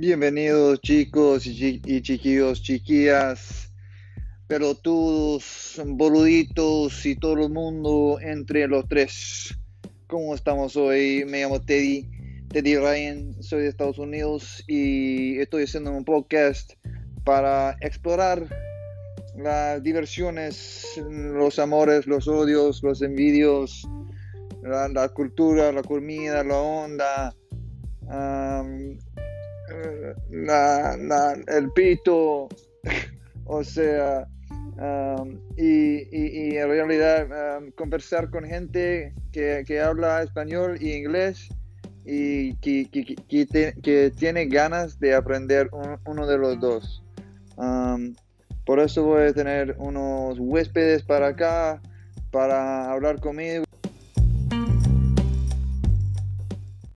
Bienvenidos chicos y, chiquillos, chiquillas, pelotudos, boluditos y todo el mundo entre los tres. ¿Cómo estamos hoy? Me llamo Teddy, Teddy Ryan, soy de Estados Unidos y estoy haciendo un podcast para explorar las diversiones, los amores, los odios, los envidios, la, cultura, la comida, la onda la, el pito, o sea, um, y, en realidad um, conversar con gente que, habla español y inglés y que, que, tiene ganas de aprender uno de los dos. Um, por eso voy a tener unos huéspedes para acá, para hablar conmigo.